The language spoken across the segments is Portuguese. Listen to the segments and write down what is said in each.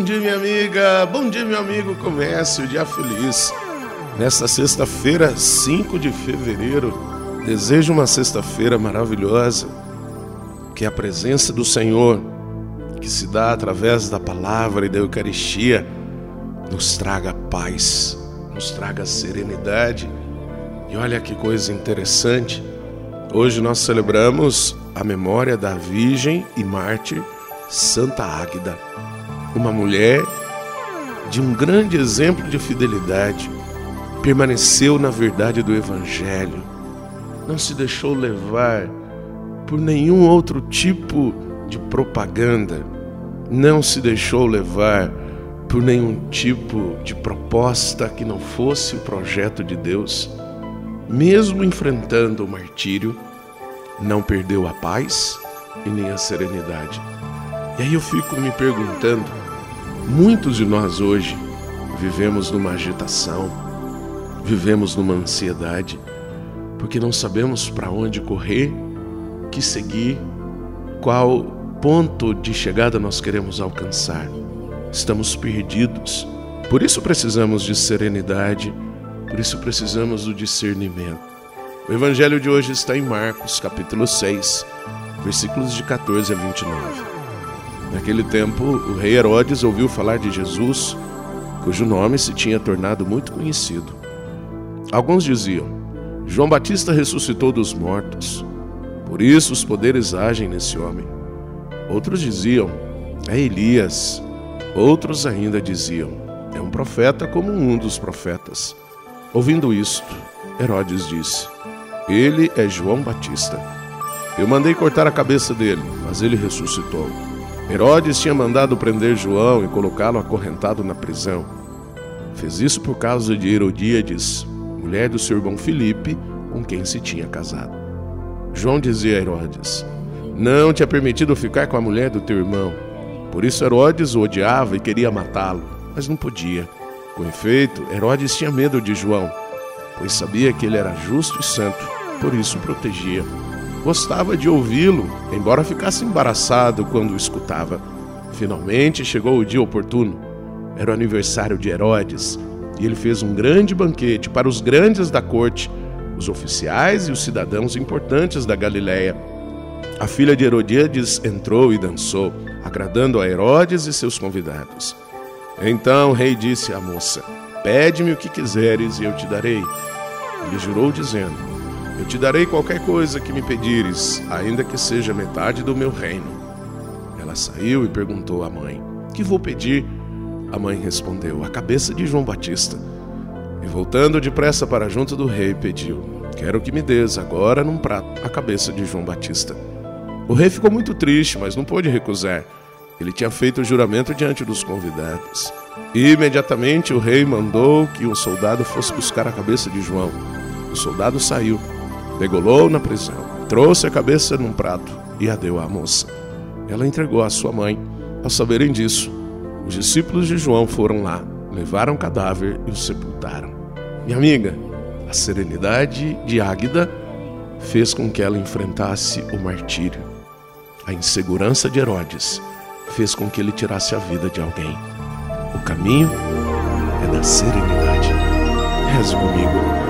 bom dia, minha amiga, bom dia, meu amigo. Comece o dia feliz. Nesta sexta-feira, 5 de fevereiro, desejo uma sexta-feira maravilhosa, que a presença do Senhor, que se dá através da palavra e da Eucaristia, nos traga paz, nos traga serenidade. E olha que coisa interessante, hoje nós celebramos a memória da Virgem e Mártir Santa Águida, uma mulher de um grande exemplo de fidelidade, permaneceu na verdade do Evangelho, não se deixou levar por nenhum outro tipo de propaganda, não se deixou levar por nenhum tipo de proposta que não fosse o projeto de Deus, mesmo enfrentando o martírio, não perdeu a paz e nem a serenidade. E aí eu fico me perguntando: muitos de nós hoje vivemos numa agitação, vivemos numa ansiedade, porque não sabemos para onde correr, que seguir, qual ponto de chegada nós queremos alcançar. Estamos perdidos. Por isso precisamos de serenidade, por isso precisamos do discernimento. O evangelho de hoje está em Marcos, capítulo 6, versículos de 14 a 29. Naquele tempo, o rei Herodes ouviu falar de Jesus, cujo nome se tinha tornado muito conhecido. Alguns diziam: João Batista ressuscitou dos mortos, por isso os poderes agem nesse homem. Outros diziam: É Elias. Outros ainda diziam: É um profeta como um dos profetas. Ouvindo isto, Herodes disse: Ele é João Batista. Eu mandei cortar a cabeça dele, mas ele ressuscitou. Herodes tinha mandado prender João e colocá-lo acorrentado na prisão. Fez isso por causa de Herodíades, mulher do seu irmão Filipe, com quem se tinha casado. João dizia a Herodes: Não te é permitido ficar com a mulher do teu irmão. Por isso Herodes o odiava e queria matá-lo, mas não podia. Com efeito, Herodes tinha medo de João, pois sabia que ele era justo e santo, por isso o protegia. Gostava de ouvi-lo, embora ficasse embaraçado quando o escutava. Finalmente chegou o dia oportuno. Era o aniversário de Herodes e ele fez um grande banquete para os grandes da corte, os oficiais e os cidadãos importantes da Galiléia. A filha de Herodíades entrou e dançou, agradando a Herodes e seus convidados. Então o rei disse à moça: Pede-me o que quiseres e eu te darei. Ele jurou, dizendo: eu te darei qualquer coisa que me pedires, ainda que seja metade do meu reino. Ela saiu e perguntou à mãe: Que vou pedir? A mãe respondeu: A cabeça de João Batista. E voltando depressa para junto do rei, pediu: Quero que me des agora num prato a cabeça de João Batista. O rei ficou muito triste, mas não pôde recusar. Ele tinha feito o juramento diante dos convidados. E imediatamente o rei mandou que um soldado fosse buscar a cabeça de João. O soldado saiu degolou na prisão, trouxe a cabeça num prato e a deu à moça. Ela entregou à sua mãe. Ao saberem disso, os discípulos de João foram lá, levaram o cadáver e o sepultaram. Minha amiga, a serenidade de Águida fez com que ela enfrentasse o martírio. A insegurança de Herodes fez com que ele tirasse a vida de alguém. O caminho é da serenidade. Reze comigo.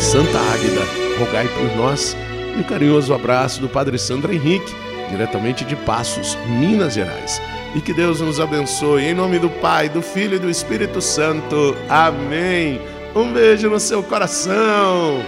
Santa Águida, rogai por nós. E o carinhoso abraço do Padre Sandro Henrique, diretamente de Passos, Minas Gerais. e que Deus nos abençoe. Em nome do Pai, do Filho e do Espírito Santo. Amém. Um beijo no seu coração.